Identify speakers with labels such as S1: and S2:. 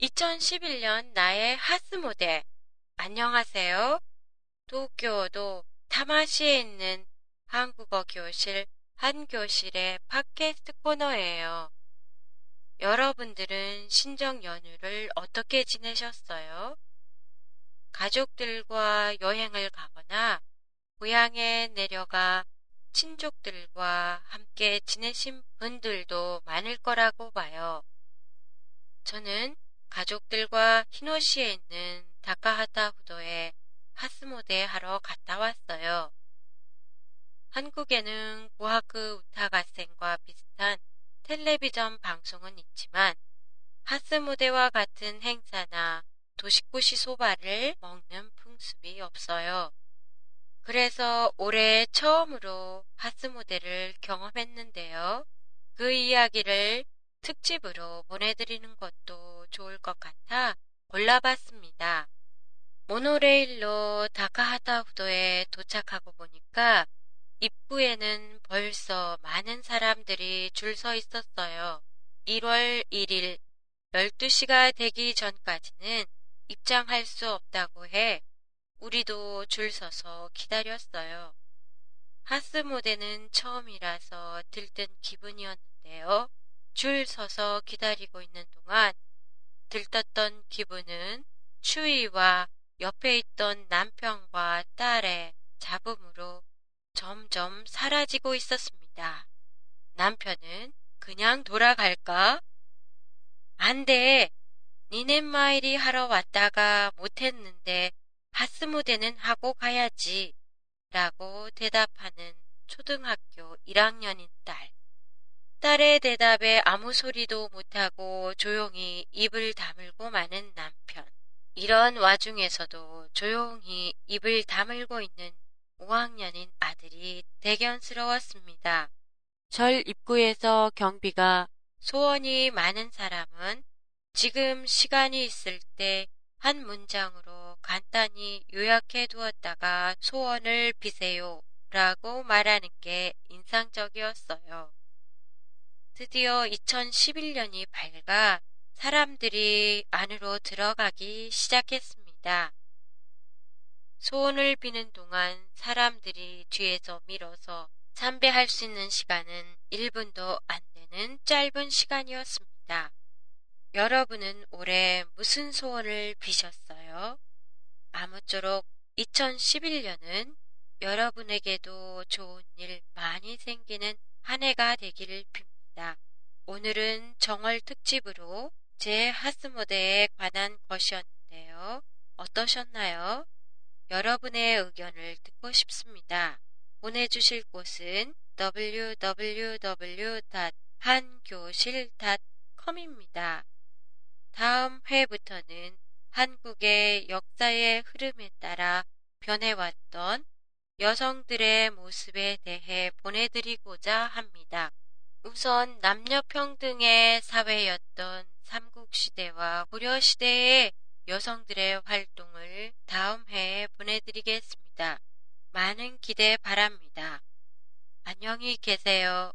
S1: 2011년 나의 하스 모델. 안녕하세요. 도쿄도 타마시에 있는 한국어 교실 한 교실의 팟캐스트 코너예요. 여러분들은 신정 연휴를 어떻게 지내셨어요? 가족들과 여행을 가거나 고향에 내려가 친족들과 함께 지내신 분들도 많을 거라고 봐요. 저는 가족들과 히노시에 있는 다카하타 후도에 하스모데 하러 갔다 왔어요. 한국에는 고하크 우타가센과 비슷한 텔레비전 방송은 있지만 하스모데와 같은 행사나 도시쿠시 소바를 먹는 풍습이 없어요. 그래서 올해 처음으로 하스모데를 경험했는데요. 그 이야기를 특집으로 보내드리는 것도 좋을 것 같아 골라봤습니다. 모노레일로 다카하타 후도에 도착하고 보니까 입구에는 벌써 많은 사람들이 줄 서 있었어요. 1월 1일 12시가 되기 전까지는 입장할 수 없다고 해 우리도 줄 서서 기다렸어요. 하스모데는 처음이라서 들뜬 기분이었는데요. 줄 서서 기다리고 있는 동안 들떴던 기분은 추위와 옆에 있던 남편과 딸의 잡음으로 점점 사라지고 있었습니다. 남편은 그냥 돌아갈까? 안 돼. 니네 마일이 하러 왔다가 못했는데 하스무대는 하고 가야지. 라고 대답하는 초등학교 1학년인 딸. 딸의 대답에 아무 소리도 못하고 조용히 입을 다물고 마는 남편. 이런 와중에서도 조용히 입을 다물고 있는 5학년인 아들이 대견스러웠습니다. 절 입구에서 경비가 소원이 많은 사람은 지금 시간이 있을 때 한 문장으로 간단히 요약해 두었다가 소원을 비세요 라고 말하는 게 인상적이었어요. 드디어 2011년이 밝아 사람들이 안으로 들어가기 시작했습니다. 소원을 비는 동안 사람들이 뒤에서 밀어서 참배할 수 있는 시간은 1분도 안 되는 짧은 시간이었습니다. 여러분은 올해 무슨 소원을 비셨어요? 아무쪼록 2011년은 여러분에게도 좋은 일 많이 생기는 한 해가 되기를 빕니다. 있습니다. 오늘은 정월 특집으로 제 하스모드에 관한 것이었는데요. 어떠셨나요? 여러분의 의견을 듣고 싶습니다. 보내주실 곳은 www.한교실.com입니다. 다음 회부터는 한국의 역사의 흐름에 따라 변해왔던 여성들의 모습에 대해 보내드리고자 합니다. 우선 남녀평등의 사회였던 삼국시대와 고려시대의 여성들의 활동을 다음 해에 보내드리겠습니다. 많은 기대 바랍니다. 안녕히 계세요.